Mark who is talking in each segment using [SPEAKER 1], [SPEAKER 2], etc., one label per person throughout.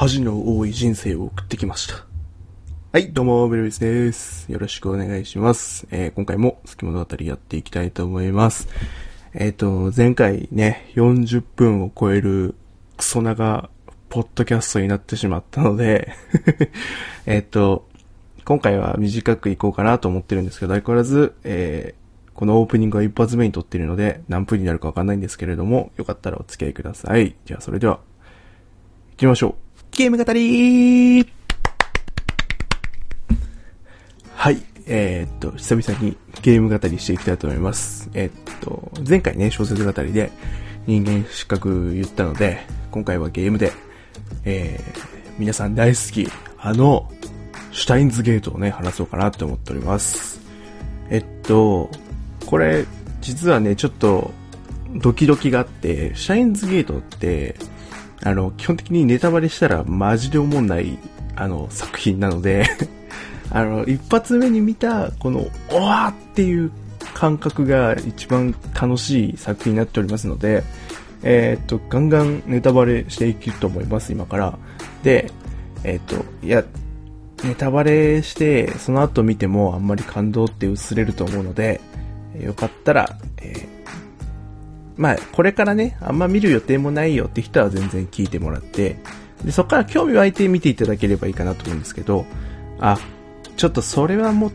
[SPEAKER 1] 恥の多い人生を送ってきました。はい、どうも、ベルビスです。よろしくお願いします。えー今回も好き物語やっていきたいと思います。えっ、と、前回ね、40分を超えるクソ長ポッドキャストになってしまったので、えっと、今回は短くいこうかなと思ってるんですけど、相変わらず、えーこのオープニングは一発目に撮ってるので、何分になるかわかんないんですけれども、よかったらお付き合いください。じゃあ、それでは、行きましょう。ゲーム語りはい。えーっと、久々にゲーム語りしていきたいと思います。えーっと、前回ね、小説語りで人間失格言ったので、今回はゲームで、えー、皆さん大好き、あの、シュタインズゲートをね、話そうかなと思っております。えっと、これ、実はね、ちょっと、ドキドキがあって、シャインズゲートって、あの、基本的にネタバレしたらマジで思んない、あの、作品なので、あの、一発目に見た、この、おわーっていう感覚が一番楽しい作品になっておりますので、えーっと、ガンガンネタバレしていくと思います、今から。で、えーっと、いや、ネタバレして、その後見てもあんまり感動って薄れると思うので、よかったら、えーまあ、これからね、あんま見る予定もないよって人は全然聞いてもらって、で、そこから興味湧いて見ていただければいいかなと思うんですけど、あ、ちょっとそれはもう、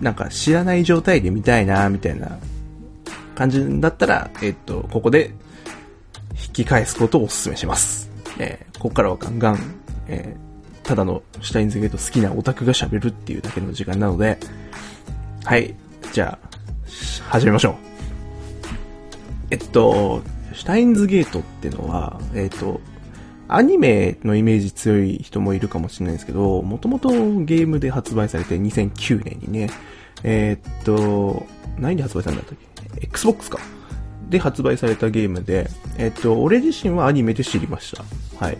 [SPEAKER 1] なんか知らない状態で見たいな、みたいな感じだったら、えっと、ここで引き返すことをお勧めします。えーここからはガンガン、えーただのシュタインズゲート好きなオタクが喋るっていうだけの時間なので、はい、じゃあ、始めましょう。えっと、シュタインズゲートってのは、えっと、アニメのイメージ強い人もいるかもしれないですけど、もともとゲームで発売されて2009年にね、えっと、何で発売されたんだったっけ ?Xbox か。で発売されたゲームで、えっと、俺自身はアニメで知りました。はい。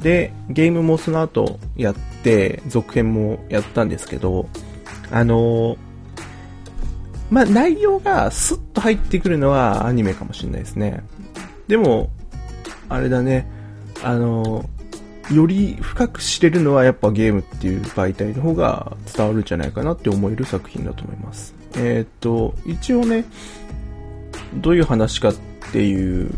[SPEAKER 1] で、ゲームもその後やって、続編もやったんですけど、あのまあ、内容がスッと入ってくるのはアニメかもしれないですね。でも、あれだね、あの、より深く知れるのはやっぱゲームっていう媒体の方が伝わるんじゃないかなって思える作品だと思います。えーっと、一応ね、どういう話かっていう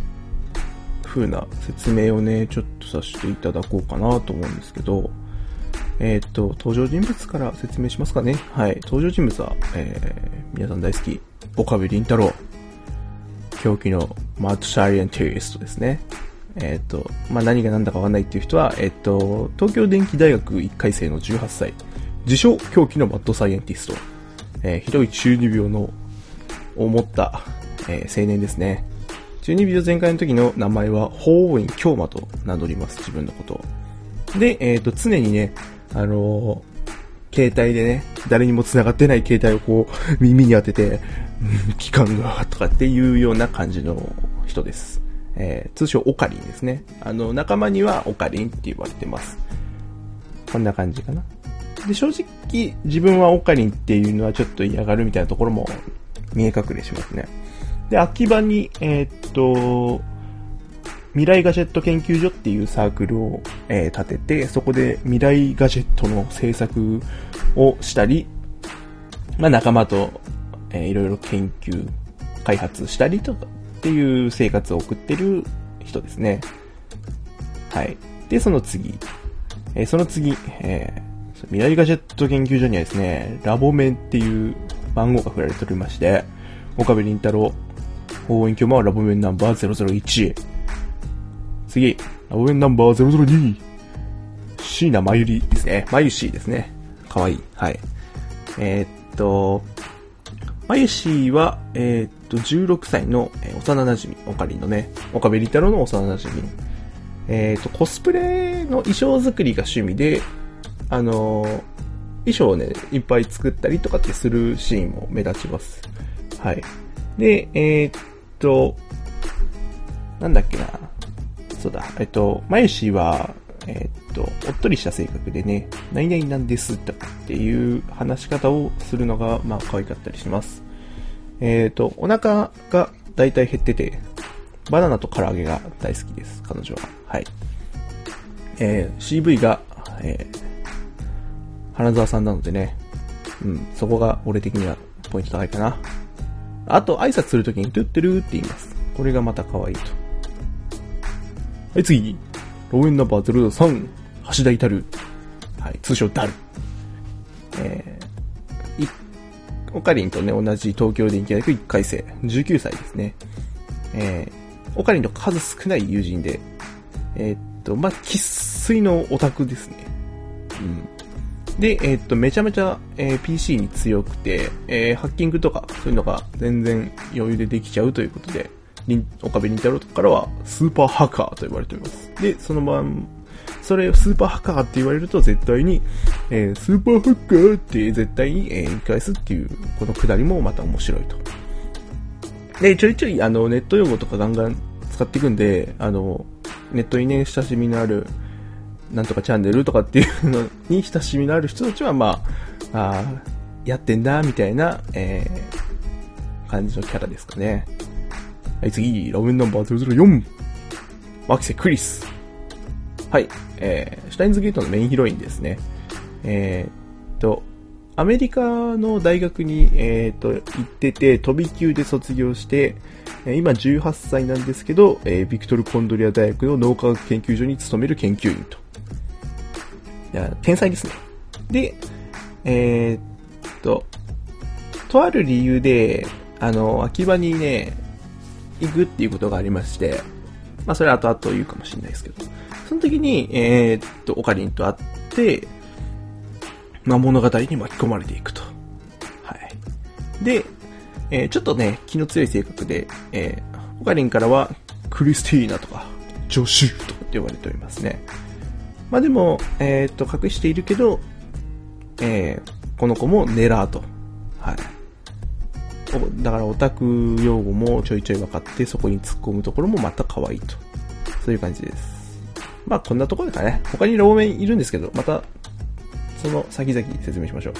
[SPEAKER 1] 風な説明をね、ちょっとさせていただこうかなと思うんですけど、えーっと、登場人物から説明しますかね。はい。登場人物は、えー、皆さん大好き、岡部倫太郎。狂気のマッドサイエンティストですね。えーっと、まあ、何が何だかわかんないっていう人は、えーっと、東京電機大学1回生の18歳。自称狂気のマッドサイエンティスト。えーひどい中二病の、を持った、えー青年ですね。中二病全開の時の名前は、法王院京馬と名乗ります、自分のことを。で、えっ、と、常にね、あの携帯でね、誰にも繋がってない携帯をこう、耳に当てて、うん、期間が、とかっていうような感じの人です。えー通称オカリンですね。あの、仲間にはオカリンって言われてます。こんな感じかな。で、正直、自分はオカリンっていうのはちょっと嫌がるみたいなところも見え隠れしますね。で、秋葉に、えーっと、未来ガジェット研究所っていうサークルを、えー立てて、そこで未来ガジェットの制作をしたり、まあ仲間と、えーいろいろ研究、開発したりとかっていう生活を送ってる人ですね。はい。で、その次、えーその次、えー未来ガジェット研究所にはですね、ラボメンっていう番号が振られておりまして、岡部倫太郎、応援今日はラボメンナンバー001。次、ラボメンナンバー002。椎名まゆりですね。まゆしですね。かわいい。はい。えーっと、まゆしは、えーっと、16歳の、えー幼馴染、オカリンのね、岡部倫太郎の幼馴染。えっと、コスプレの衣装作りが趣味で、あの衣装をね、いっぱい作ったりとかってするシーンも目立ちます。はい。で、えーっと、なんだっけな。そうだ、えっと、まゆしは、えっと、おっとりした性格でね、何々なんですとかっていう話し方をするのが、まあ、可愛かったりします。えっと、お腹がだいたい減ってて、バナナと唐揚げが大好きです、彼女は。はい。えー、CV が、えー、花沢さんなのでね、うん、そこが俺的にはポイント高いかな。あと、挨拶するときに、トゥッテルーって言います。これがまた可愛いと。はい、次。ローエンナンバー03、橋田至る。はい、通称ダル。えー、い、オカリンとね、同じ東京電機大学1回生、19歳ですね。えー、オカリンと数少ない友人で、えー、っと、まあ、喫水のオタクですね。うん。で、えー、っと、めちゃめちゃ、えー、PC に強くて、えー、ハッキングとか、そういうのが全然余裕でできちゃうということで、岡部倫太郎とかからは、スーパーハッカーと呼ばれております。で、そのまん、それをスーパーハッカーって言われると絶対に、えー、スーパーハッカーって絶対に、えー、言い返すっていう、このくだりもまた面白いと。で、ちょいちょい、あの、ネット用語とかガンガン使っていくんで、あの、ネットにね、親しみのある、なんとかチャンネルとかっていうのに親しみのある人たちは、まあ、あやってんだ、みたいな、えー、感じのキャラですかね。はい、次、ラウンナンバー004。マキセ・クリス。はい、えー、シュタインズゲートのメインヒロインですね。えー、と、アメリカの大学に、えー、と、行ってて、飛び級で卒業して、今18歳なんですけど、えー、ビクトル・コンドリア大学の脳科学研究所に勤める研究員と。いや、天才ですね。で、えー、っと、とある理由で、あの、秋葉にね、行くっていうことがありまして、まあそれは後々言うかもしれないですけど、その時に、えー、っと、オカリンと会って、まあ物語に巻き込まれていくと。はい。で、えー、ちょっとね、気の強い性格で、えー、オカリンからは、クリスティーナとか、ジョシュとかって呼ばれておりますね。まあでも、えっ、と、隠しているけど、えー、この子もネラーと。はい。だからオタク用語もちょいちょい分かって、そこに突っ込むところもまた可愛いと。そういう感じです。まあこんなところですかね。他にローメンいるんですけど、また、その先々説明しましょう。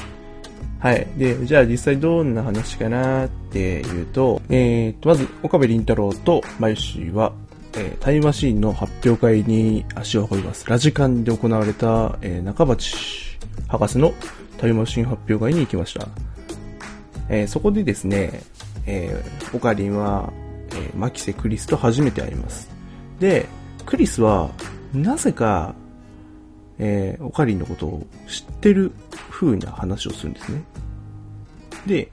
[SPEAKER 1] はい。で、じゃあ実際どんな話かなっていうと、えーと、まず、岡部倫太郎とマユシは、えー、タイムマシーンの発表会に足を運びます。ラジカンで行われた、えー、中鉢博士のタイムマシーン発表会に行きました。えー、そこでですね、えー、オカリンは、えー、マキセ・クリスと初めて会います。で、クリスは、なぜか、えー、オカリンのことを知ってる風な話をするんですね。で、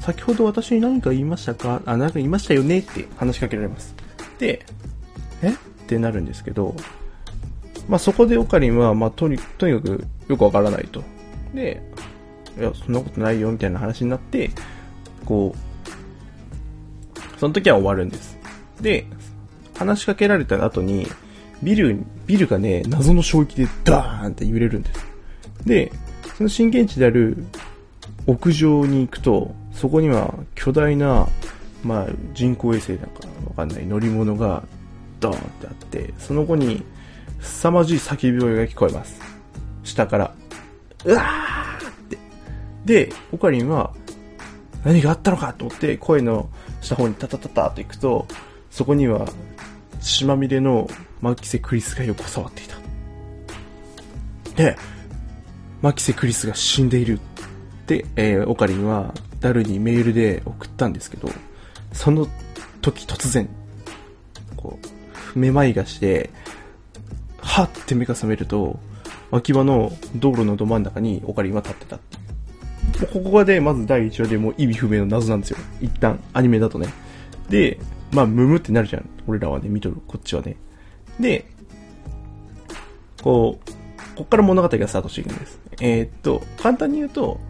[SPEAKER 1] 先ほど私に何か言いましたか？あ、何か言いましたよねって話しかけられます。で、え？ってなるんですけど、まあ、そこでオカリンは、まあ、とに、とにかくよくわからないと。で、いや、そんなことないよ、みたいな話になって、こう、その時は終わるんです。で、話しかけられた後に、ビル、ビルがね、謎の衝撃でダーンって揺れるんです。で、その震源地である屋上に行くと、そこには巨大な、まあ、人工衛星なんかわかんない乗り物がドーンってあって、その後に、凄まじい叫び声が聞こえます。下から。うわー。で、オカリンは、何があったのかと思って声の下方にタタタタと行くと、そこには血まみれのマキセ・クリスが横触っていた。で、マキセ・クリスが死んでいるって、えー、オカリンはダルにメールで送ったんですけど、その時突然、こう、めまいがして、はって目が覚めると、脇場の道路のど真ん中にオカリンは立ってた。ここがで、まず第1話でもう意味不明の謎なんですよ。一旦、アニメだとね。で、まあ、ムムってなるじゃん。俺らはね、見とる、こっちはね。で、こう、こっから物語がスタートしていくんです。えー、っと、簡単に言うと、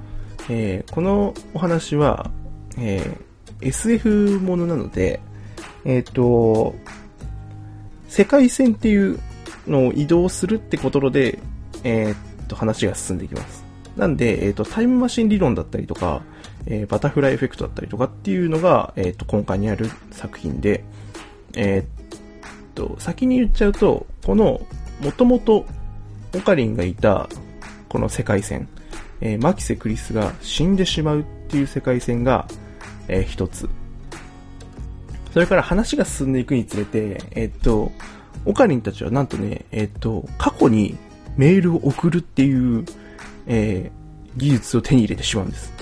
[SPEAKER 1] えー、このお話は、えー、SF ものなので、えっと、世界線っていうのを移動するってことで、え、っと、話が進んでいきます。なんで、えー、っと、タイムマシン理論だったりとか、えー、バタフライエフェクトだったりとかっていうのが、えっと、今回にある作品で、えっと、先に言っちゃうと、この、もともと、オカリンがいた、この世界線、えマキセ・クリスが死んでしまうっていう世界線が、え一つ。それから話が進んでいくにつれて、えっと、オカリンたちはなんとね、えっ、と、過去にメールを送るっていう、えー、技術を手に入れてしまうんです。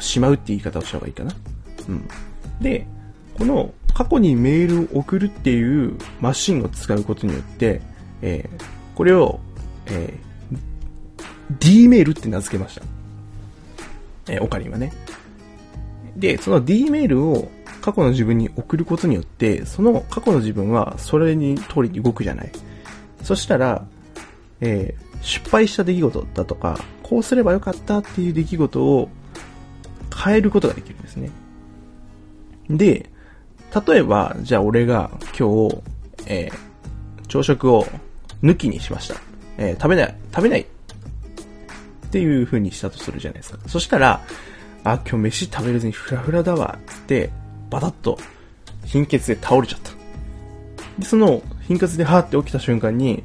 [SPEAKER 1] しまうって言い方をした方がいいかな。うん。で、この過去にメールを送るっていうマシンを使うことによって、えー、これを、えー、D メールって名付けました。えー、オカリンはね。で、その D メールを過去の自分に送ることによって、その過去の自分はそれに通りに動くじゃない。そしたら、えー、失敗した出来事だとか、こうすればよかったっていう出来事を変えることができるんですね。で、例えば、じゃあ俺が今日、えー、朝食を抜きにしました。えー、食べない、食べないっていう風にしたとするじゃないですか。そしたら、あ、今日飯食べれずにフラフラだわ、つって、バタッと貧血で倒れちゃった。で、その貧血でハーって起きた瞬間に、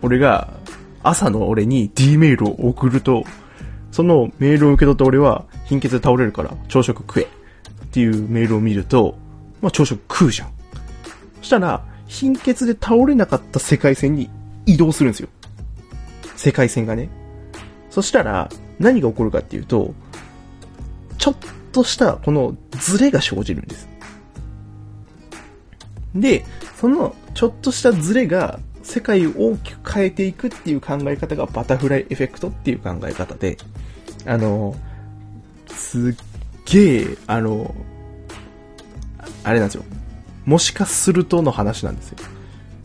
[SPEAKER 1] 俺が朝の俺に D メールを送ると、そのメールを受け取った俺は貧血で倒れるから朝食食えっていうメールを見ると、まあ朝食食うじゃん。そしたら、貧血で倒れなかった世界線に移動するんですよ。世界線がね。そしたら、何が起こるかっていうと、ちょっとしたこのズレが生じるんです。で、そのちょっとしたズレが世界を大きく変えていくっていう考え方がバタフライエフェクトっていう考え方で、あの、すっげえ、あの、あれなんですよ。もしかするとの話なんですよ。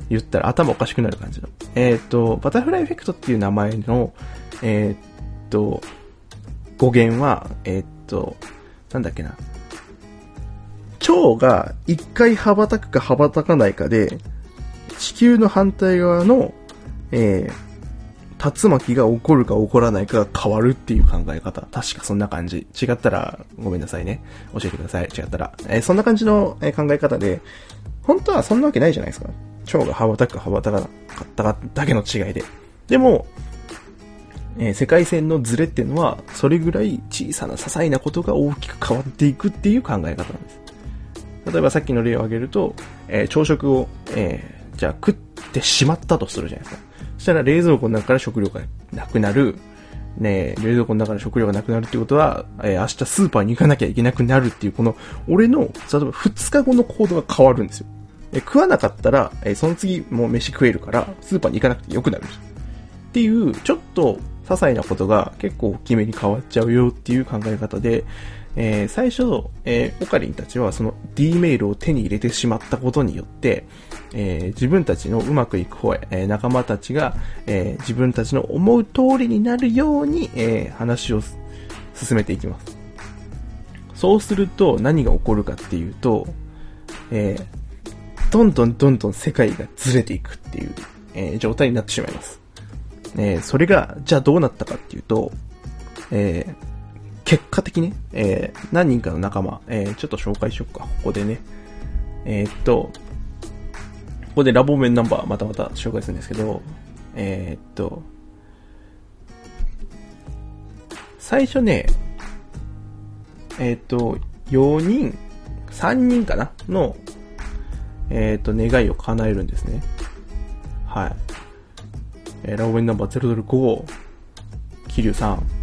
[SPEAKER 1] 言ったら頭おかしくなる感じの。えっ、ー、と、バタフライエフェクトっていう名前の、えっ、ー、と、語源は、えっ、ー、と、なんだっけな。蝶が一回羽ばたくか羽ばたかないかで、地球の反対側の、えー、竜巻が起こるか起こらないかが変わるっていう考え方。確かそんな感じ。違ったらごめんなさいね。教えてください。違ったら。えー、そんな感じの考え方で、本当はそんなわけないじゃないですか。蝶が羽ばたく羽ばたかなかっただけの違いで。でも、えー、世界線のズレっていうのは、それぐらい小さな些細なことが大きく変わっていくっていう考え方なんです。例えばさっきの例を挙げると、えー、朝食を、えー、じゃあ食ってしまったとするじゃないですか。そしたら冷蔵庫の中から食料がなくなる。ね冷蔵庫の中から食料がなくなるってことは、えー、明日スーパーに行かなきゃいけなくなるっていう、この、俺の、例えば2日後の行動が変わるんですよ。え食わなかったら、えその次もう飯食えるから、スーパーに行かなくてよくなるっていう、ちょっと些細なことが結構大きめに変わっちゃうよっていう考え方で、えー、最初、えー、オカリンたちはその D メールを手に入れてしまったことによって、えー、自分たちのうまくいく方へ、え仲間たちが、え自分たちの思う通りになるように、え話を進めていきます。そうすると何が起こるかっていうと、えどんどんどんどん世界がずれていくっていう、え状態になってしまいます。え、それが、じゃあどうなったかっていうと、えー、結果的に、えー、何人かの仲間、えー、ちょっと紹介しようか、ここでね。えー、っと、ここでラボメンナンバーまたまた紹介するんですけど、えー、っと、最初ね、えー、っと、4人、3人かな？の、えっと、願いを叶えるんですね。はい。えー、ラオウェンナンバー005、キリュウさん、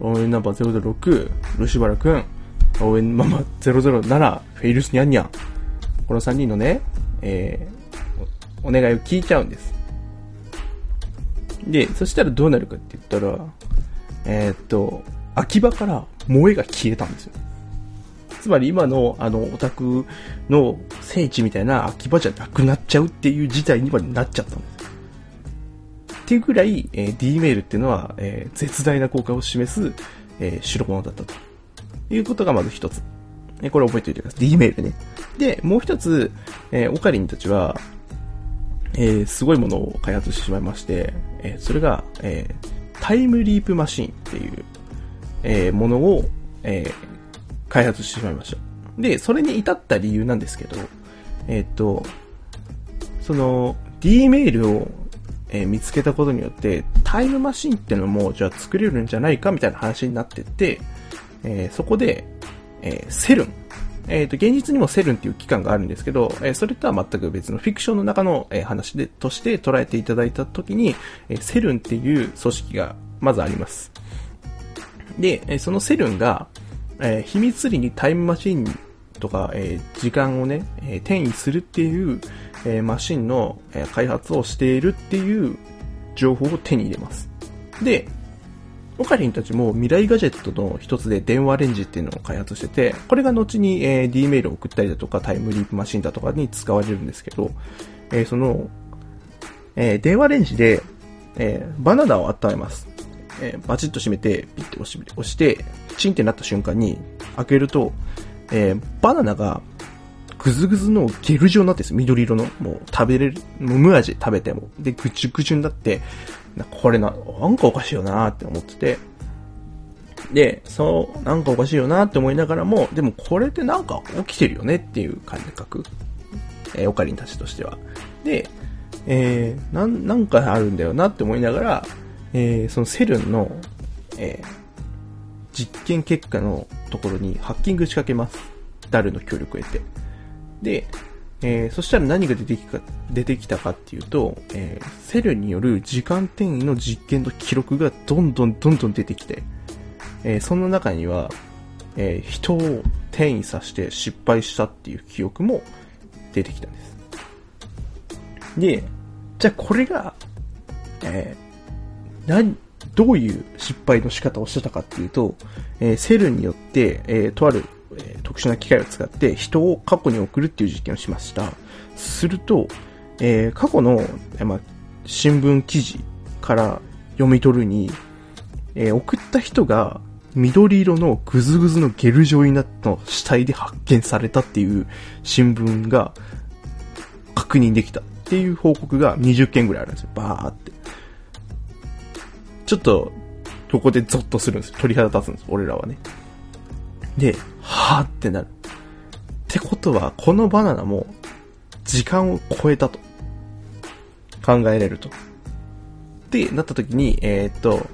[SPEAKER 1] ラオウェンナンバー006、ルシバラくん、ラオウェンナンバー007、フェイルスニャンニャン。この3人のね、えー、お願いを聞いちゃうんです。で、そしたらどうなるかって言ったら、えー、っと、秋葉から萌えが消えたんですよ。つまり今の、あの、オタクの聖地みたいな秋葉じゃなくなっちゃうっていう事態にはなっちゃったんです。っていうぐらい、えー、D メールっていうのは、えー、絶大な効果を示す、えー、代物だったと。いうことがまず一つ。えー、これ覚えておいてください。D メールね。で、もう一つ、えー、オカリンたちは、えー、すごいものを開発してしまいまして、えー、それが、えー、タイムリープマシンっていう、えー、ものを、えー、開発してしまいました。で、それに至った理由なんですけど、えー、っと、その、D メールをえー、見つけたことによって、タイムマシンってのも、じゃあ作れるんじゃないかみたいな話になってて、えー、そこで、えー、セルン、えっ、と、現実にもセルンっていう機関があるんですけど、えそれとは全く別のフィクションの中の、え話で、として捉えていただいたときに、えセルンっていう組織がまずあります。で、えそのセルンが、え秘密裏にタイムマシンとか、え時間をね、え転移するっていう、えマシンの、開発をしているっていう情報を手に入れます。で、オカリンたちも未来ガジェットの一つで電話レンジっていうのを開発してて、これが後に、えー、D メールを送ったりだとかタイムリープマシンだとかに使われるんですけど、えー、その、えー、電話レンジで、えバナナを温めます。えバチッと閉めて、ピッて押し押して、チンってなった瞬間に開けると、えバナナがぐずぐずのゲル状になってるんです緑色の。もう食べれる、無味食べても。で、ぐちゅぐちゅになって、これな、なんかおかしいよなって思ってて。で、そう、なんかおかしいよなって思いながらも、でもこれってなんか起きてるよねっていう感覚。えー、オカリンたちとしては。で、えー、なん、なんかあるんだよなって思いながら、えー、そのセルンの、えー、実験結果のところにハッキング仕掛けます。ダルの協力を得て。で、えー、そしたら何が出てきか出てきたかっていうと、えー、セルによる時間転移の実験の記録がどんどんどんどん出てきて、えー、その中には、え人を転移させて失敗したっていう記憶も出てきたんです。で、じゃあこれが、え何、どういう失敗の仕方をしてたかっていうと、えセルによって、えとあるえー、特殊な機械を使って人を過去に送るっていう実験をしました。すると、えー、過去の、えー、ま、新聞記事から読み取るに、え送った人が緑色のぐずぐずのゲル状になった死体で発見されたっていう新聞が確認できたっていう報告が20件ぐらいあるんですよ。バーって。ちょっと、ここでゾッとするんです鳥肌立つんです、俺らはね。で、はぁってなる。ってことは、このバナナも、時間を超えたと。考えれると。ってなった時に、えー、っと、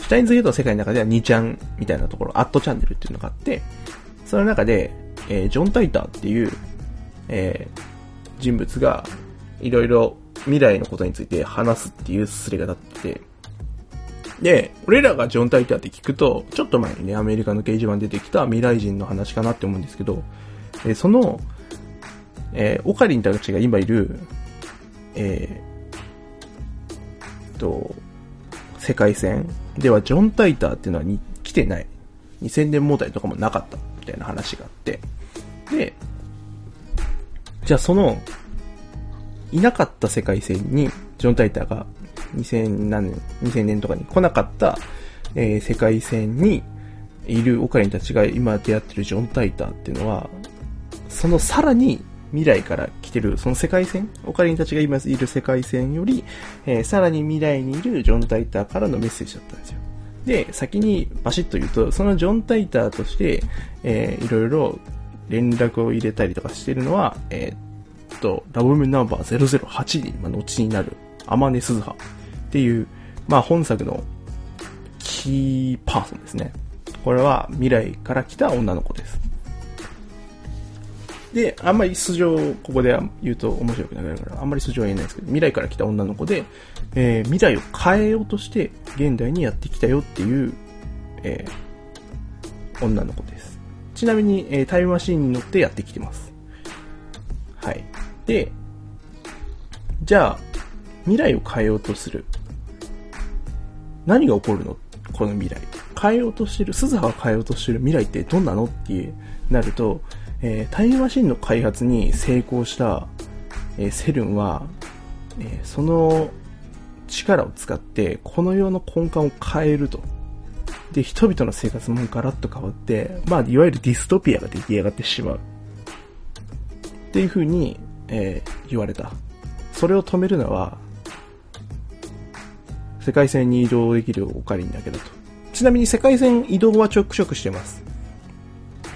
[SPEAKER 1] シュタインズゲートの世界の中では2ちゃんみたいなところ、アットチャンネルっていうのがあって、その中で、えー、ジョン・タイターっていう、えー、人物が、いろいろ未来のことについて話すっていうすれが立ってて、で、俺らがジョン・タイターって聞くと、ちょっと前にね、アメリカの掲示板出てきた未来人の話かなって思うんですけど、えその、えー、オカリンたちが今いる、えー、と、世界線ではジョン・タイターっていうのはに来てない。2000年問題とかもなかったみたいな話があって。で、じゃあその、いなかった世界線にジョン・タイターが2000何年、2000年とかに来なかった、えー、世界線にいるオカリンたちが今出会ってるジョン・タイターっていうのは、そのさらに未来から来てる、その世界線、オカリンたちが今いる世界線より、えー、さらに未来にいるジョン・タイターからのメッセージだったんですよ。で、先にバシッと言うと、そのジョン・タイターとして、えー、いろいろ連絡を入れたりとかしてるのは、えー、っと、ラブメナンバー008に、まあ、後になる、アマネスズハっていう、まあ本作のキーパーソンですね。これは未来から来た女の子です。で、あんまり素性をここで言うと面白くなるから、あんまり素性は言えないですけど、未来から来た女の子で、えー、未来を変えようとして現代にやってきたよっていう、えー、女の子です。ちなみに、えー、タイムマシンに乗ってやってきてます。はい。で、じゃあ、未来を変えようとする。何が起こるの？この未来。変えようとしてる、鈴葉が変えようとしてる未来ってどんなの？ってなると、えー、タイムマシンの開発に成功した、えー、セルンは、えー、その力を使ってこの世の根幹を変えると。で、人々の生活もガラッと変わって、まあ、いわゆるディストピアが出来上がってしまう。っていう風に、え言われた。それを止めるのは、世界線に移動できるオカリンだけだと。ちなみに世界線移動はちょくちょくしてます。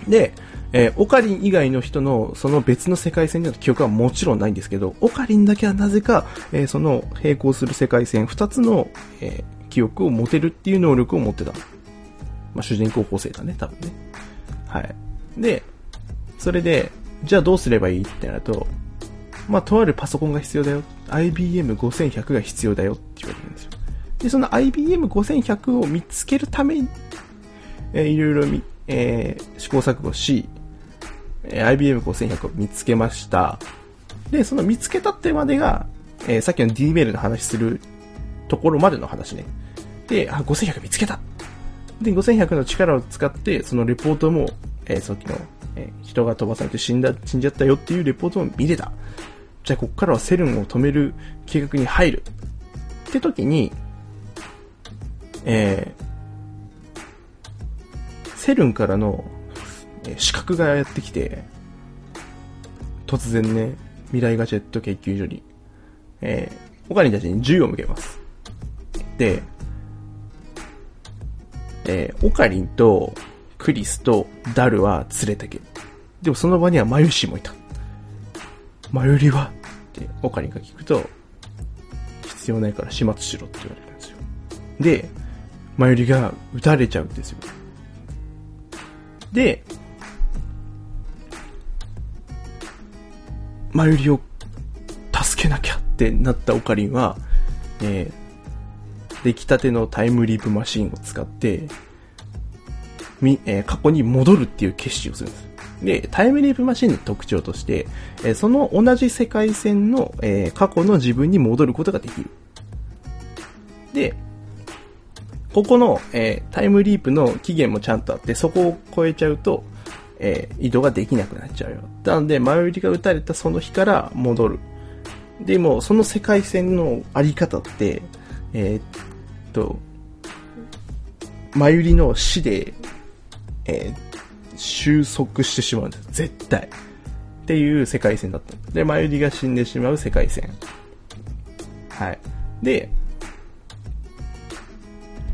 [SPEAKER 1] で、えー、オカリン以外の人のその別の世界線での記憶はもちろんないんですけど、オカリンだけはなぜか、えー、その並行する世界線2つの、えー、記憶を持てるっていう能力を持ってた。まあ、主人公構成だね、多分ね。はい。で、それで、じゃあどうすればいいってなると、まあ、とあるパソコンが必要だよ。IBM5100 が必要だよって言われるんですよ。で、その IBM5100 を見つけるために、えー、いろいろみ、えー、試行錯誤し、えー、IBM5100 を見つけました。で、その見つけたってまでが、えー、さっきの D メールの話するところまでの話ね。で、あ、5100見つけたで、5100の力を使って、そのレポートも、えー、さっきの、えー、人が飛ばされて死んだ、死んじゃったよっていうレポートも見れた。じゃあ、こっからはセルンを止める計画に入る。って時に、えー、セルンからの、え、資格がやってきて、突然ね、未来ガジェット研究所に、えー、オカリンたちに銃を向けます。で、えー、オカリンとクリスとダルは連れてけ。でもその場にはマユシもいた。マユリはってオカリンが聞くと、必要ないから始末しろって言われるんですよ。で、マユリが撃たれちゃうんですよ。で、マユリを助けなきゃってなったオカリンは、えー、出来たてのタイムリープマシンを使って、み、えー、過去に戻るっていう決心をするんです。で、タイムリープマシンの特徴として、えー、その同じ世界線の、え、過去の自分に戻ることができる。で、ここの、えー、タイムリープの期限もちゃんとあって、そこを超えちゃうと、えー、移動ができなくなっちゃうよ。なので、前売りが撃たれたその日から戻る。でも、その世界線のあり方って、えー、っと、前売りの死で、えー、収束してしまうんです。絶対。っていう世界線だった。で、前売りが死んでしまう世界線。はい。で、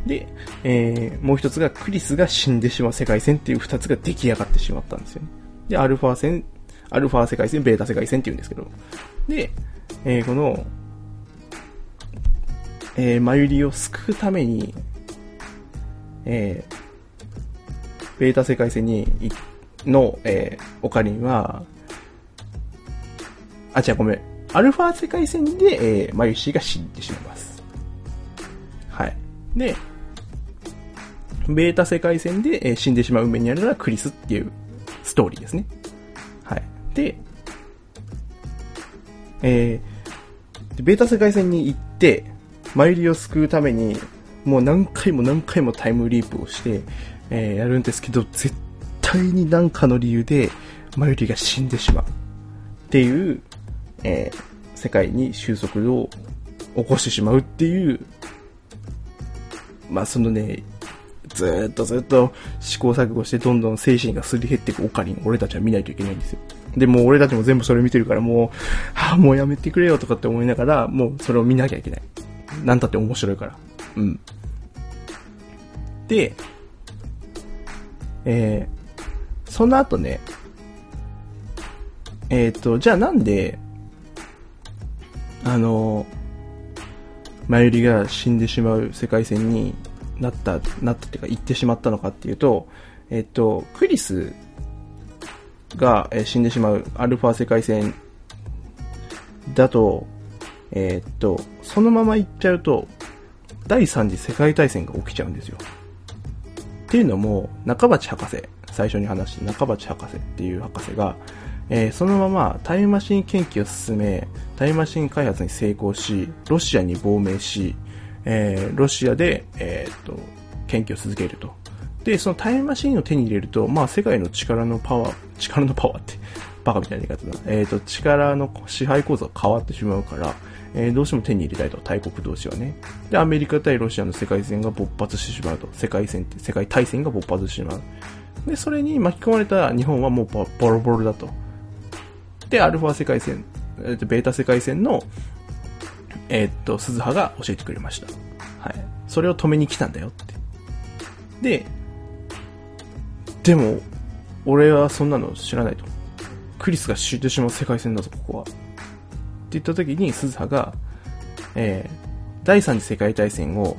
[SPEAKER 1] で、えー、もう一つがクリスが死んでしまう世界線っていう二つが出来上がってしまったんですよね。で、アルファ線、アルファ世界線、ベータ世界線って言うんですけど。で、えー、この、えー、マユリを救うために、えー、ベータ世界線に、の、えー、オカリンは、あ、違う、ごめん。アルファ世界線で、えー、マユシが死んでしまいます。はい。で、ベータ世界線で、えー、死んでしまう運命にあるのはクリスっていうストーリーですね。はい。で、えー、ベータ世界線に行って、マユリを救うために、もう何回も何回もタイムリープをして、えー、やるんですけど、絶対に何かの理由で、マユリが死んでしまう。っていう、えー、世界に収束を起こしてしまうっていう、まあそのね、ずっとずっと試行錯誤してどんどん精神がすり減っていくオカリン、俺たちは見ないといけないんですよ。で、もう俺たちも全部それ見てるからもう、はあ、もうやめてくれよとかって思いながら、もうそれを見なきゃいけない。なんたって面白いから。うん。で、えー、その後ね、えっ、ー、と、じゃあなんで、あの、マユリが死んでしまう世界線になった、なったっていうか行ってしまったのかっていうと、えっと、クリスが死んでしまうアルファ世界線だと、えっと、そのまま行っちゃうと、第3次世界大戦が起きちゃうんですよ。っていうのも、中鉢博士、最初に話した中鉢博士っていう博士が、えー、そのままタイムマシン研究を進め、タイムマシン開発に成功し、ロシアに亡命し、えー、ロシアで、えー、っと、研究を続けると。で、そのタイムマシンを手に入れると、まあ世界の力のパワー、力のパワーって、バカみたいな言い方だ。えっ、と、力の支配構造が変わってしまうから、えー、どうしても手に入れたいと、大国同士はね。で、アメリカ対ロシアの世界戦が勃発してしまうと。世界戦って、世界大戦が勃発してしまう。で、それに巻き込まれた日本はもうボロボロだと。で、アルファ世界線、えっー、ベータ世界線の、えー、っと、鈴葉が教えてくれました。はい。それを止めに来たんだよって。で、でも、俺はそんなの知らないと。クリスが死んでしまう世界線だぞ、ここは。って言った時に、鈴葉が、えー、第三次世界大戦を、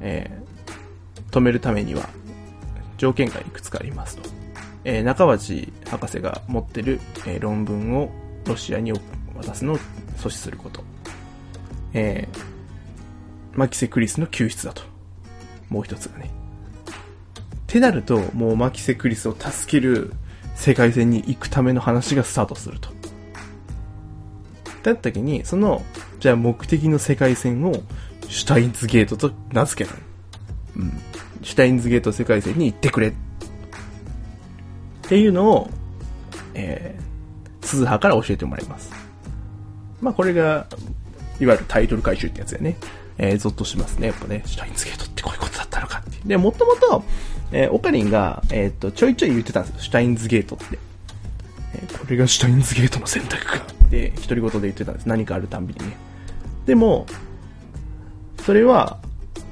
[SPEAKER 1] えー、止めるためには、条件がいくつかありますと。えー、中町博士が持ってる、えー、論文をロシアに渡すのを阻止すること。えー、マキセ・クリスの救出だと。もう一つがね。ってなると、もうマキセ・クリスを助ける世界線に行くための話がスタートすると。だった時に、その、じゃあ目的の世界線をシュタインズゲートと名付けた。うん。シュタインズゲート世界線に行ってくれ。っていうのを、えー、鈴葉から教えてもらいます。まあこれが、いわゆるタイトル回収ってやつだよね。えー、ゾッとしますね。やっぱね、シュタインズゲートってこういうことだったのかってで、もともと、えー、オカリンが、えっ、と、ちょいちょい言ってたんですよ。シュタインズゲートって。えー、これがシュタインズゲートの選択か。って独り言で言ってたんです。何かあるたんびにね。でも、それは、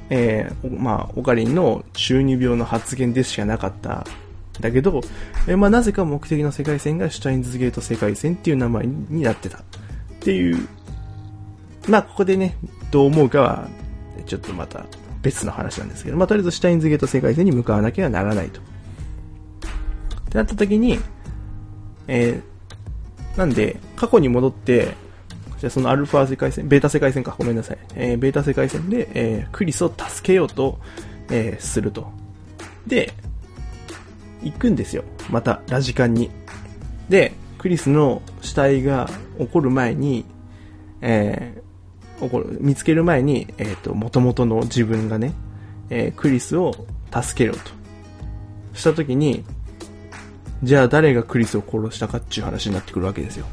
[SPEAKER 1] えー、まあ、オカリンの中二病の発言でしかなかっただけど、え、まあ、なぜか目的の世界線がシュタインズゲート世界線っていう名前になってた。っていう、まあ、ここでね、どう思うかは、ちょっとまた別の話なんですけど、まあ、とりあえずシュタインズゲート世界線に向かわなきゃならないと。ってなった時に、えー、なんで、過去に戻って、じゃそのアルファ世界線、ベータ世界線か、ごめんなさい。えー、ベータ世界線で、えー、クリスを助けようと、えー、すると。で、行くんですよ。また、ラジカンに。で、クリスの死体が起こる前に、えー、起こる、見つける前に、えっ、ー、と、元々の自分がね、えー、クリスを助けろと。した時に、じゃあ誰がクリスを殺したかっていう話になってくるわけですよ。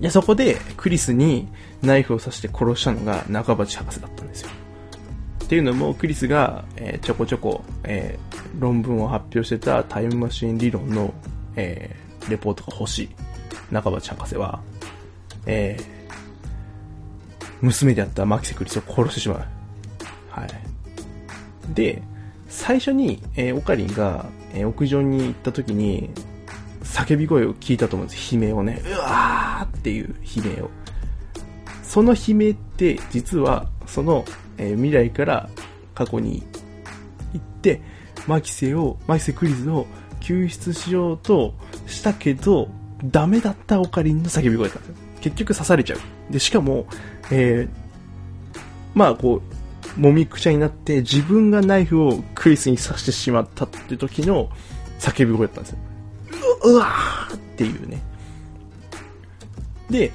[SPEAKER 1] いや、そこでクリスにナイフを刺して殺したのが中鉢博士だったんですよ。っていうのも、クリスが、えー、ちょこちょこ、えー、論文を発表してたタイムマシン理論の、えー、レポートが欲しい中鉢博士は、えー、娘であったマキセクリスを殺してしまう。はい。で、最初に、えー、オカリンが、えー、屋上に行った時に、叫び声を聞いたと思うんです。悲鳴をね。うわーっていう悲鳴を。その悲鳴って、実は、その、えー、未来から過去に行って、マキセを、マキセクリズを救出しようとしたけど、ダメだったオカリンの叫び声だった。結局刺されちゃう。で、しかも、えー、まあこう、もみくちゃになって自分がナイフをクリスに刺してしまったって時の叫び声だったんですよ。うわーっていうね。で、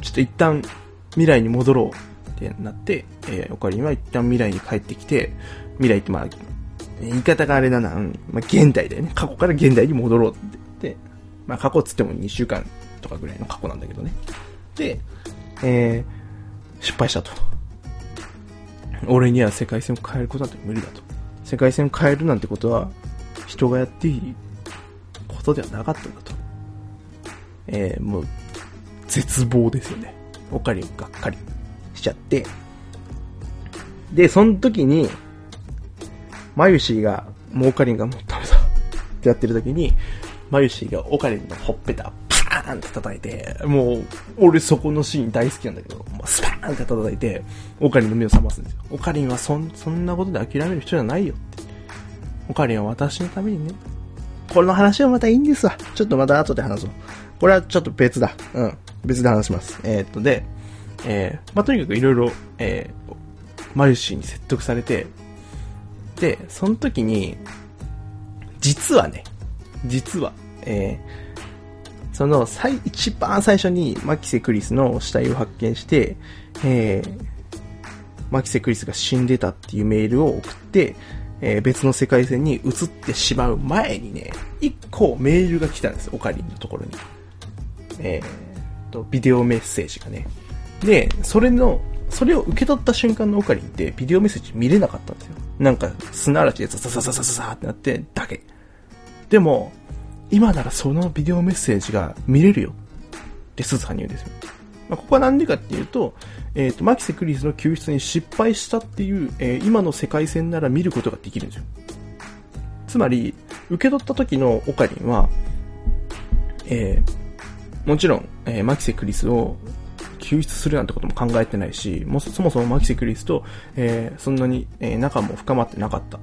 [SPEAKER 1] ちょっと一旦未来に戻ろうってなって、えー、オカリンは一旦未来に帰ってきて、未来ってまあ、言い方があれだな、まあ、現代だよね。過去から現代に戻ろうって言って、まあ過去っつっても2週間とかぐらいの過去なんだけどね。で、え、失敗したと。俺には世界線を変えることなんて無理だと。世界線を変えるなんてことは、人がやっていいことではなかったんだと。えー、もう、絶望ですよね。オカリンがっかりしちゃって。で、その時に、マユシーが、もうオカリンがもうダメだってやってる時に、マユシーがオカリンのほっぺた、ーンって叩いて、もう、俺そこのシーン大好きなんだけど、スパーンって叩いて、オカリンの目を覚ますんですよ。オカリンはそん、そんなことで諦める人じゃないよって。オカリンは私のためにね、この話はまたいいんですわ。ちょっとまた後で話そう。これはちょっと別だ。うん。別で話します。えー、っと、で、えー、まあ、とにかくいろいろ、えー、マユシーに説得されて、で、その時に、実はね、実は、えー、その、最、一番最初にマキセクリスの死体を発見して、えー、マキセクリスが死んでたっていうメールを送って、えー、別の世界線に移ってしまう前にね、一個メールが来たんです、オカリンのところに。えー、と、ビデオメッセージがね。で、それの、それを受け取った瞬間のオカリンってビデオメッセージ見れなかったんですよ。なんか砂嵐でザザザザザザってなってだけ。でも、今ならそのビデオメッセージが見れるよってスズハに言うんですよ。まあ、ここはなんでかっていうと、えっ、ー、と、マキセ・クリスの救出に失敗したっていう、えー、今の世界線なら見ることができるんですよ。つまり、受け取った時のオカリンは、えー、もちろん、えー、マキセ・クリスを救出するなんてことも考えてないし、もそもそもマキセクリスと、えー、そんなに、え、仲も深まってなかった。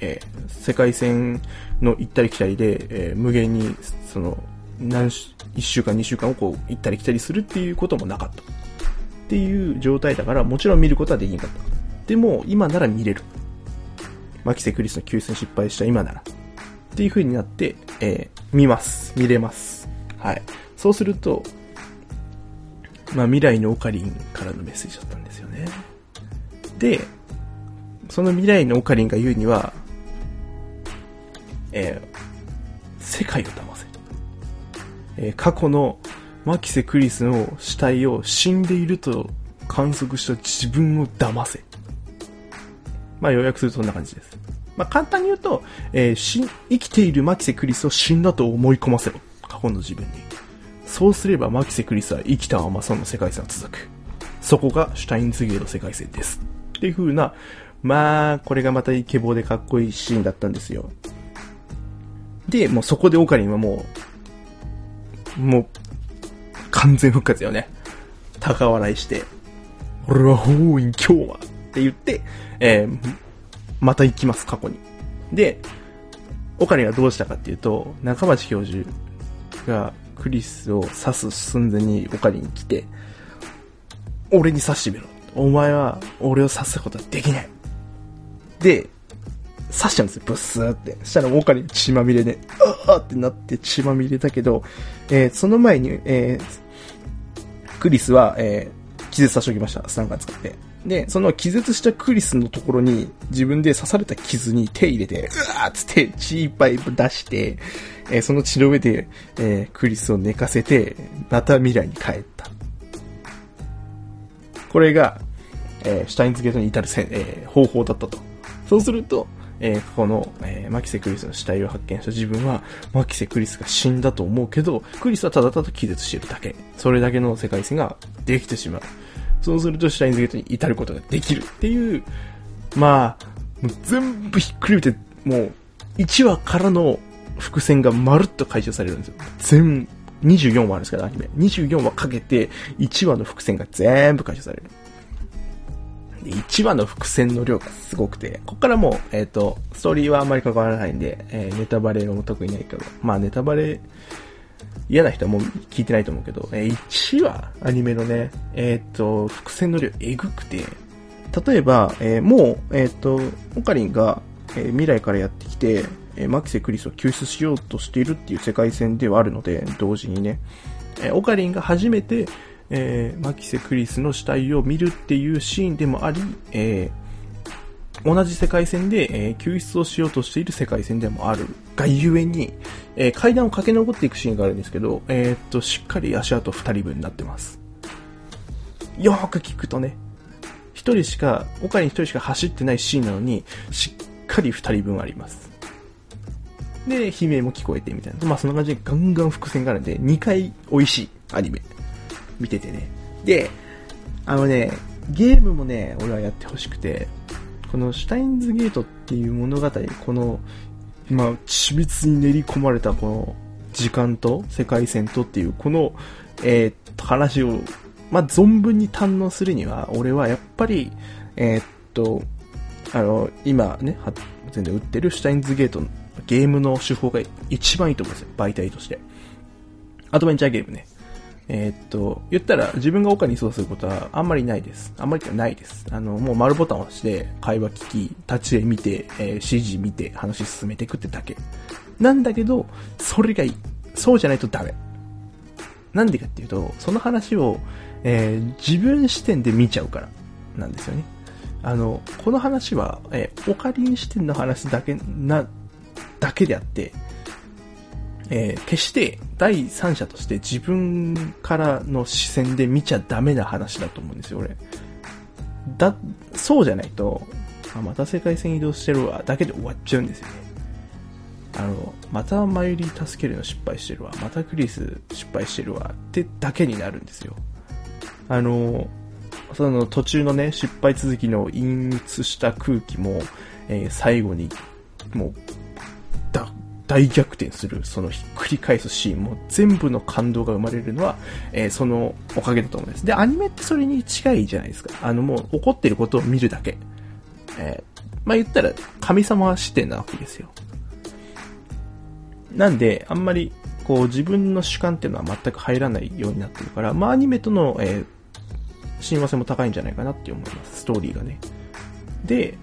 [SPEAKER 1] えー、世界線の行ったり来たりで、えー、無限に、その、何し、1週間2週間をこう行ったり来たりするっていうこともなかった。っていう状態だから、もちろん見ることはできなかった。でも、今なら見れる。マキセクリスの救出に失敗した今なら。っていう風になって、えー、見ます。見れます。はい。そうすると、まあ、未来のオカリンからのメッセージだったんですよね。で、その未来のオカリンが言うには、えー、世界を騙せと。えー、過去のマキセ・クリスの死体を死んでいると観測した自分を騙せ。まあ、要約するとそんな感じです。まあ、簡単に言うと、えー、生きているマキセ・クリスを死んだと思い込ませろ。過去の自分に。そうすればマキセ・クリスは生きたままその世界線は続く。そこがシュタインズゲート世界線です。っていう風な、まあ、これがまたイケボでかっこいいシーンだったんですよ。で、もうそこでオカリンはもう、もう、完全復活よね。高笑いして、俺は法院今日はって言って、えー、また行きます、過去に。で、オカリンはどうしたかっていうと、中町教授がクリスを刺す寸前にオカリン来て、俺に刺してみろ。お前は俺を刺すことはできない。で、刺しちゃうんですよ、ブスーって。そしたら、オカリン血まみれで、あーってなって血まみれだけど、えー、その前に、えー、クリスは、えー、気絶させておきました、スタンガン使って。で、その気絶したクリスのところに自分で刺された傷に手入れて、うわーっつって血いっぱい出して、えー、その血の上で、えー、クリスを寝かせて、また未来に帰った。これが、えー、シュタインズゲートに至るせ、えー、方法だったと。そうすると、えー、この、えー、マキセ・クリスの死体を発見した自分は、マキセ・クリスが死んだと思うけど、クリスはただただ気絶しているだけ。それだけの世界線ができてしまう。そうするとシュタインズゲートに至ることができるっていう、まあ、もう全部ひっくるめて、もう、1話からの伏線がまるっと回収されるんですよ。全、24話あるんですから、アニメ。24話かけて、1話の伏線が全部回収される。で、1話の伏線の量がすごくて、ここからもう、えっ、ー、と、ストーリーはあんまり関わらないんで、えー、ネタバレも特にないけど、まあネタバレ、嫌な人はもう聞いてないと思うけど、えー、1話、アニメのね、えっ、ー、と、伏線の量えぐくて、例えば、えー、もう、えっ、と、オカリンが、え未来からやってきて、えマキセ・クリスを救出しようとしているっていう世界線ではあるので、同時にね、えオカリンが初めて、えー、マキセ・クリスの死体を見るっていうシーンでもあり、えー、同じ世界線で、えー、救出をしようとしている世界線でもあるがゆえに、えー、階段を駆け上っていくシーンがあるんですけど、えー、っと、しっかり足跡2人分になってます。よーく聞くとね、1人しか、岡に1人しか走ってないシーンなのに、しっかり2人分あります。で、悲鳴も聞こえてみたいな。まあそんな感じでガンガン伏線があるんで、2回美味しいアニメ。見ててね。で、あのね、ゲームもね、俺はやってほしくて、このシュタインズゲートっていう物語、この、まあ、緻密に練り込まれたこの時間と世界線とっていう、この、えー、話を、まあ、存分に堪能するには、俺はやっぱり、えー、っと、あの、今ね、全然売ってるシュタインズゲートのゲームの手法が一番いいと思うんですよ、媒体として。アドベンチャーゲームね。えー、っと、言ったら自分が岡に操作することはあんまりないです。あんまりないです。あの、もう丸ボタンを押して会話聞き、立ち絵見て、えー、指示見て話進めていくってだけ。なんだけど、それがいい。そうじゃないとダメ。なんでかっていうと、その話を、えー、自分視点で見ちゃうからなんですよね。あの、この話は、えー、オカリン視点の話だけな、だけであって、えー、決して第三者として自分からの視線で見ちゃダメな話だと思うんですよ、俺。だ、そうじゃないと、あ、また世界線移動してるわ、だけで終わっちゃうんですよね。あの、またマユリ助けるの失敗してるわ、またクリス失敗してるわ、ってだけになるんですよ。あの、その途中のね、失敗続きの陰鬱した空気も、えー、最後に、もう、大逆転する、そのひっくり返すシーンも全部の感動が生まれるのは、えー、そのおかげだと思うんです。で、アニメってそれに近いじゃないですか。あのもう起こってることを見るだけ。えー、まあ言ったら神様視点なわけですよ。なんで、あんまりこう自分の主観っていうのは全く入らないようになってるから、まあアニメとの、えー、親和性も高いんじゃないかなって思います。ストーリーがね。で、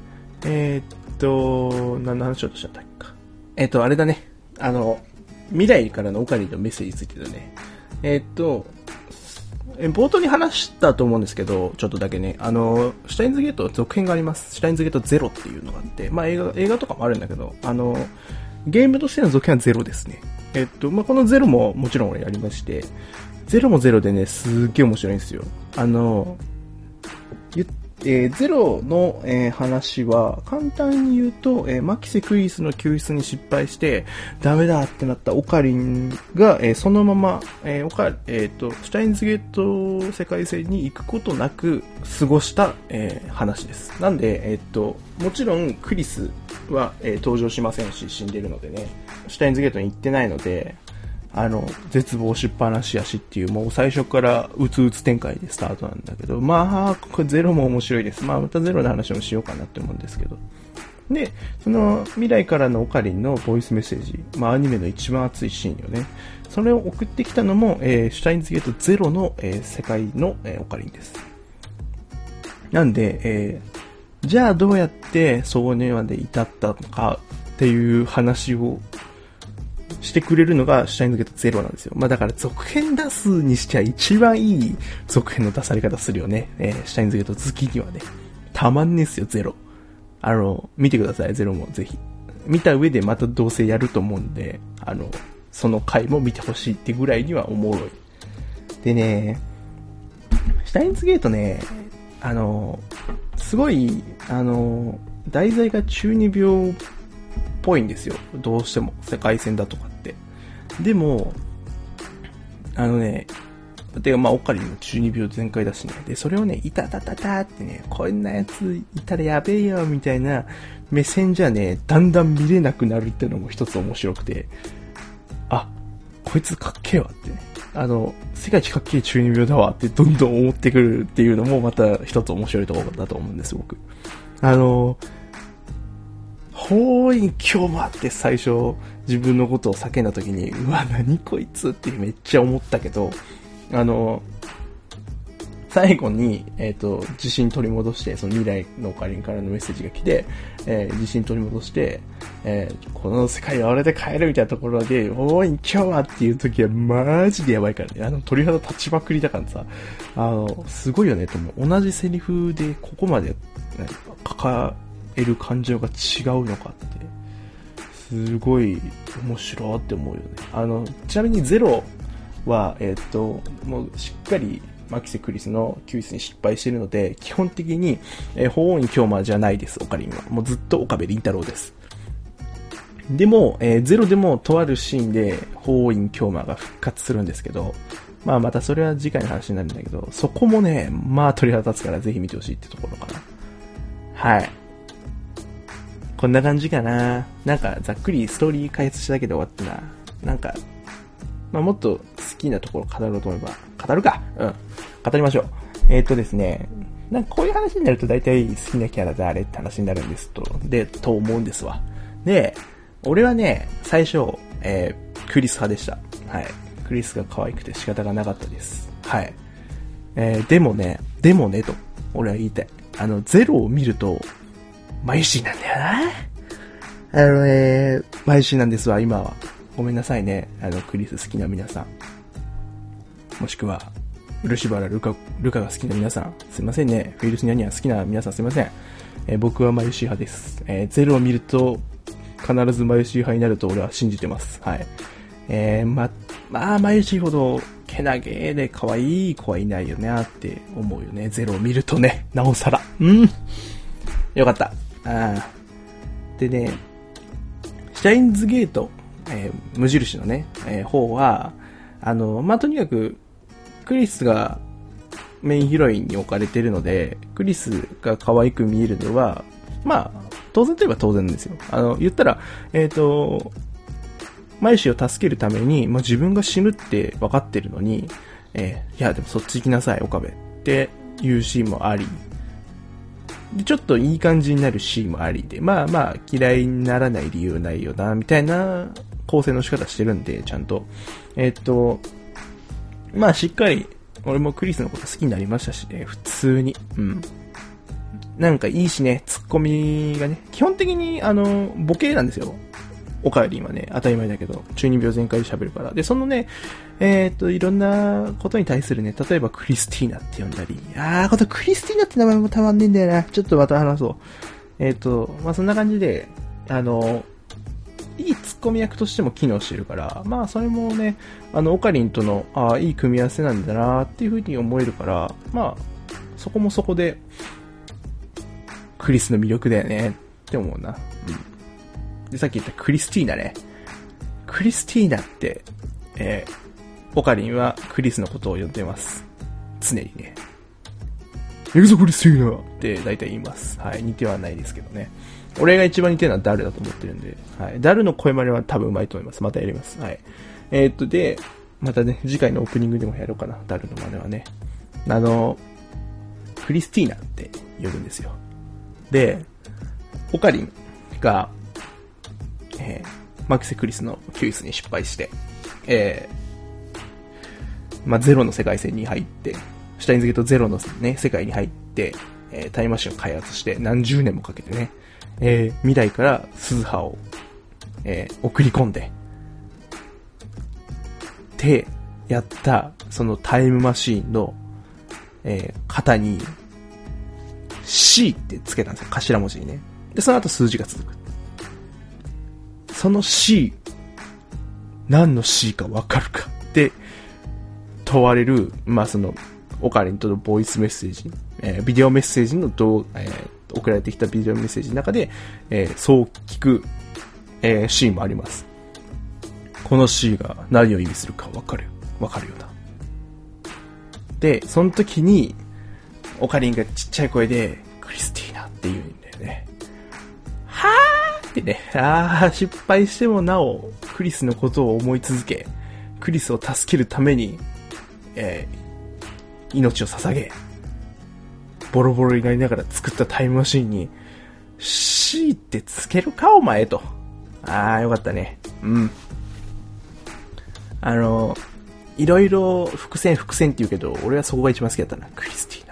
[SPEAKER 1] えー、っと、何の話をとしたんだっけ？か。え、っと、あれだね。あの、未来からのオカリンのメッセージについてだね。え、っと、冒頭に話したと思うんですけど、ちょっとだけね、あの、シュタインズゲート続編があります。シュタインズゲートゼロっていうのがあって、まあ映画、映画とかもあるんだけど、あの、ゲームとしての続編はゼロですね。えっと、まあ、このゼロももちろん俺やりまして、ゼロもゼロでね、すっげえ面白いんですよ。あの、言っえー、ゼロの、えー、話は、簡単に言うと、えー、マキセ・クイスの救出に失敗して、ダメだってなったオカリンが、えー、そのまま、えー、オカ、えっ、ー、と、シュタインズゲート世界線に行くことなく過ごした、えー、話です。なんで、えっ、ー、と、もちろんクリスは、えー、登場しませんし、死んでるのでね、シュタインズゲートに行ってないので、あの、絶望しっぱなしやしっていう、もう最初からうつうつ展開でスタートなんだけど、まあ、これゼロも面白いです。まあ、またゼロの話もしようかなって思うんですけど。で、その未来からのオカリンのボイスメッセージ、まあアニメの一番熱いシーンよね。それを送ってきたのも、えー、シュタインズゲートゼロの、えー、世界の、えー、オカリンです。なんで、えー、じゃあどうやってそうねまで至ったのかっていう話をしてくれるのがシュタインズゲートゼロなんですよ。まあだから続編出すにしちゃ一番いい続編の出され方するよね。えー、シュタインズゲート好きにはね。たまんねえっすよ、ゼロ。あの、見てください、ゼロもぜひ。見た上でまたどうせやると思うんで、あの、その回も見てほしいってぐらいにはおもろい。でね、シュタインズゲートね、あの、すごい、あの、題材が中二病っぽいんですよ。どうしても。世界線だとかっ。でも、あのね、てかまあ、オカリも中二病全開だしね。で、それをね、いたたたたってね、こんなやついたらやべえよ、みたいな目線じゃね、だんだん見れなくなるっていうのも一つ面白くて、あ、こいつかっけえわってね。あの、世界一かっけえ中二病だわってどんどん思ってくるっていうのもまた一つ面白いところだと思うんです、僕。あの、法院今日もって最初自分のことを叫んだ時に、うわ、何こいつってめっちゃ思ったけど、あの、最後に、えっ、ー、と、自信取り戻して、その未来のオカリンからのメッセージが来て、えー、自信取り戻して、えー、この世界は俺で変えるみたいなところで、おい、今日はっていう時はマジでやばいからね。あの、鳥肌立ちまくりだからさ、あの、すごいよね、と思う。同じセリフでここまで、ね、抱える感情が違うのかって、すごい面白いって思うよね。あの、ちなみにゼロは、えっ、と、もうしっかりマキセ・クリスの救出に失敗しているので、基本的に、えー、法王院京馬じゃないです、オカリンは。もうずっと岡部倫太郎です。でも、えー、ゼロでもとあるシーンで法王院京馬が復活するんですけど、まあまたそれは次回の話になるんだけど、そこもね、まあ鳥肌立つからぜひ見てほしいってところかな。はい。こんな感じかな。なんか、ざっくりストーリー開発しただけで終わったな。なんか、まあ、もっと好きなところ語ろうと思えば、語るかうん。語りましょう。えー、っとですね、なんかこういう話になると大体好きなキャラ誰って話になるんですと、で、と思うんですわ。で、俺はね、最初、えー、クリス派でした。はい。クリスが可愛くて仕方がなかったです。はい。えー、でもね、でもね、と、俺は言いたい。あの、ゼロを見ると、マユシーなんだよな。あのね、マユシーなんですわ、今は。ごめんなさいね。あの、クリス好きな皆さん。もしくは、漆原ルカ、ルカが好きな皆さん。すいませんね。フィルスニャニア好きな皆さんすいません。えー、僕はマユシー派です。えー、ゼロを見ると、必ずマユシー派になると俺は信じてます。はい。えー、ま、まあ、マユシーほど、けなげで可愛い子はいないよねって思うよね。ゼロを見るとね、なおさら。うん。よかった。あでね、シュタインズゲート、えー、無印のね、えー、方は、あの、まあ、とにかく、クリスがメインヒロインに置かれてるので、クリスが可愛く見えるのは、まあ、当然といえば当然ですよ。あの、言ったら、えっ、ー、と、マユシーを助けるために、まあ、自分が死ぬって分かってるのに、えー、いや、でもそっち行きなさい、岡部っていうシーンもあり、ちょっといい感じになるシーンもありで、まあまあ嫌いにならない理由ないよな、みたいな構成の仕方してるんで、ちゃんと。えー、っと、まあしっかり、俺もクリスのこと好きになりましたしね、普通に。うん。なんかいいしね、ツッコミがね、基本的にあの、ボケなんですよ。おかえり今ね、当たり前だけど、中二病全開で喋るから。で、そのね、えー、っと、いろんなことに対するね、例えばクリスティーナって呼んだり、あー、ことクリスティーナって名前もたまんねえんだよな。ちょっとまた話そう。えー、っと、まあ、そんな感じで、あの、いいツッコミ役としても機能してるから、まあそれもね、あの、オカリンとの、ああ、いい組み合わせなんだなっていう風に思えるから、まあ、そこもそこで、クリスの魅力だよねって思うな。うん。で、さっき言ったクリスティーナね。クリスティーナって、えー、オカリンはクリスのことを呼んでます。常にね。エグゾクリスティーナって大体言います。はい。似てはないですけどね。俺が一番似てるのはダルだと思ってるんで、はい。ダルの声真似は多分上手いと思います。またやります。はい。えー、っと、で、またね、次回のオープニングでもやろうかな。ダルの真似はね。あの、クリスティーナって呼ぶんですよ。で、オカリンが、えー、マキセクリスの救出に失敗して、えー、まあ、ゼロの世界線に入って、シュタインズゲートゼロのね、世界に入って、えー、タイムマシンを開発して何十年もかけてね、えー、未来から鈴葉を、えー、送り込んで、ってやった、そのタイムマシーンの、えー、型に、C ってつけたんですよ。頭文字にね。で、その後数字が続く。その C、何の C かわかるかって問われる、まあその、オカリンとのボイスメッセージ、えー、ビデオメッセージのどえー、送られてきたビデオメッセージの中で、えー、そう聞く、えー、シーンもあります。この C が何を意味するかわかる、わかるようだ。で、その時に、オカリンがちっちゃい声で、クリスティーナって言うんだよね。はぁってね、ああ、失敗してもなお、クリスのことを思い続け、クリスを助けるために、えー、命を捧げ、ボロボロになりながら作ったタイムマシンに、C ってつけるかお前と。ああ、よかったね。うん。あの、いろいろ伏線伏線って言うけど、俺はそこが一番好きだったな。クリスティ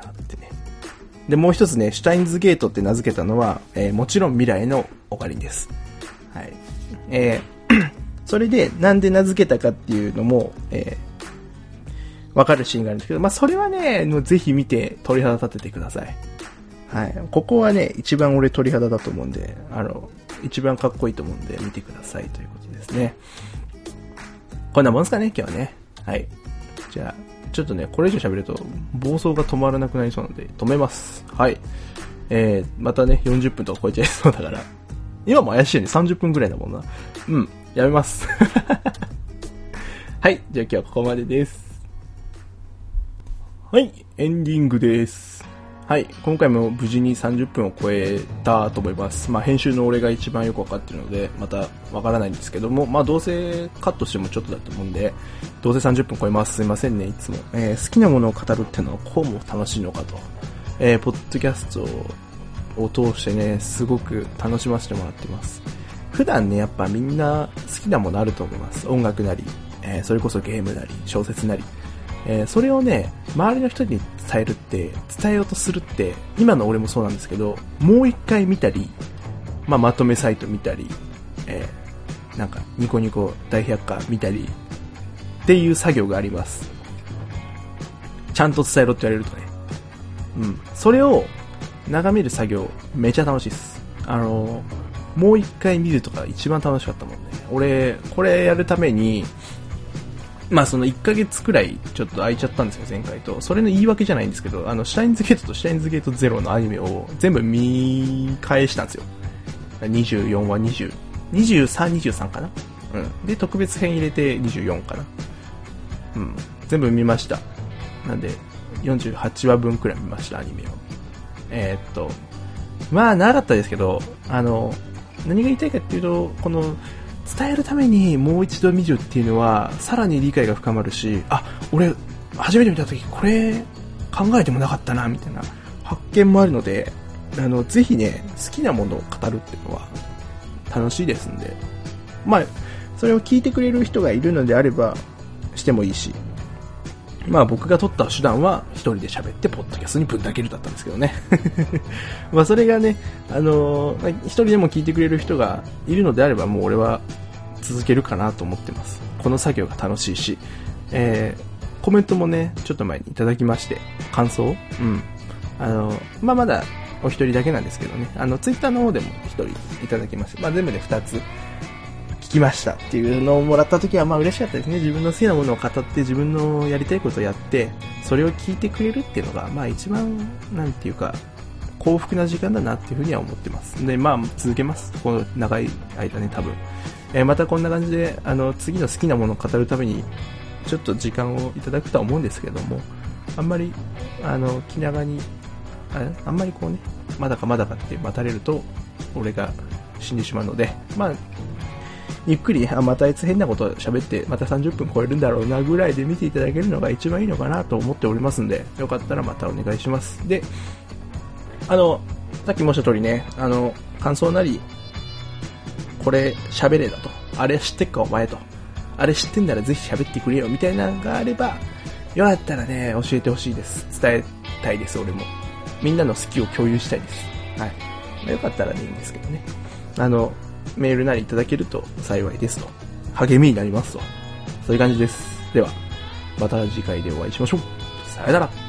[SPEAKER 1] で、もう一つね、シュタインズゲートって名付けたのは、えー、もちろん未来のオカリンです。はい。えー、それで、なんで名付けたかっていうのも、えー、わかるシーンがあるんですけど、まあ、それはね、ぜひ見て鳥肌立ててください。はい。ここはね、一番俺鳥肌だと思うんで、あの、一番かっこいいと思うんで、見てくださいということですね。こんなもんすかね、今日はね。はい。じゃあ、ちょっとね、これ以上喋ると暴走が止まらなくなりそうなんで、止めます。はい。えー、またね、40分とか超えちゃいそうだから。今も怪しいね、30分くらいだもんな。うん、やめます。はい、じゃあ今日はここまでです。はい、エンディングです。はい、今回も無事に30分を超えたと思います。まあ、編集の俺が一番よくわかってるので、またわからないんですけども、まあ、どうせカットしてもちょっとだと思うんで、どうせ30分超えます。すいませんね、いつも。えー、好きなものを語るっていうのはこうも楽しいのかと。えー、ポッドキャストを通してね、すごく楽しませてもらってます。普段ね、やっぱみんな好きなものあると思います。音楽なり、えー、それこそゲームなり、小説なり。えー、それをね、周りの人に伝えるって、伝えようとするって、今の俺もそうなんですけど、もう一回見たり、まあ、まとめサイト見たり、えー、なんか、ニコニコ大百科見たり、っていう作業があります。ちゃんと伝えろって言われるとね。うん。それを眺める作業、めちゃ楽しいです。あの、もう一回見るとか一番楽しかったもんね。俺、これやるために、まあその1ヶ月くらいちょっと空いちゃったんですよ、前回と。それの言い訳じゃないんですけど、あの、シュタインズゲートとシュタインズゲートゼロのアニメを全部見返したんですよ。24話20、23、23かな？うん。で、特別編入れて24かなうん。全部見ました。なんで、48話分くらい見ました、アニメを。えー、っと、まあ、長かったですけど、あの、何が言いたいかっていうと、この、伝えるためにもう一度見るっていうのは、さらに理解が深まるし、あ、俺、初めて見た時これ考えてもなかったな、みたいな発見もあるので、あの、ぜひね、好きなものを語るっていうのは楽しいですんで、まあ、それを聞いてくれる人がいるのであれば、してもいいし、まあ僕が取った手段は一人で喋ってポッドキャストにぶんだけるだったんですけどね。まあそれがね、あのー、一人でも聞いてくれる人がいるのであればもう俺は続けるかなと思ってます。この作業が楽しいし、えー、コメントもね、ちょっと前にいただきまして、感想？うん。あのー、まあまだお一人だけなんですけどね、あの、ツイッターの方でも一人いただきました。まあ全部で二つきましたっていうのをもらった時はまあ嬉しかったですね。自分の好きなものを語って自分のやりたいことをやって、それを聞いてくれるっていうのが、まあ一番、なんていうか、幸福な時間だなっていうふうには思ってます。で、まあ続けます。この長い間ね、多分。えー、またこんな感じで、あの、次の好きなものを語るために、ちょっと時間をいただくとは思うんですけども、あんまり、あの、気長に、ああんまりこうね、まだかまだかって待たれると、俺が死んでしまうので、まあ、ゆっくり、あ、またあいつ変なこと喋って、また30分超えるんだろうなぐらいで見ていただけるのが一番いいのかなと思っておりますんで、よかったらまたお願いします。で、あの、さっき申した通りね、あの、感想なり、これ喋れだと。あれ知ってっかお前と。あれ知ってんならぜひ喋ってくれよみたいなのがあれば、よかったらね、教えてほしいです。伝えたいです、俺も。みんなの好きを共有したいです。はい。よかったらでいいんですけどね。あの、メールなりいただけると幸いですと。励みになりますと。そういう感じです。では、また次回でお会いしましょう。さよなら。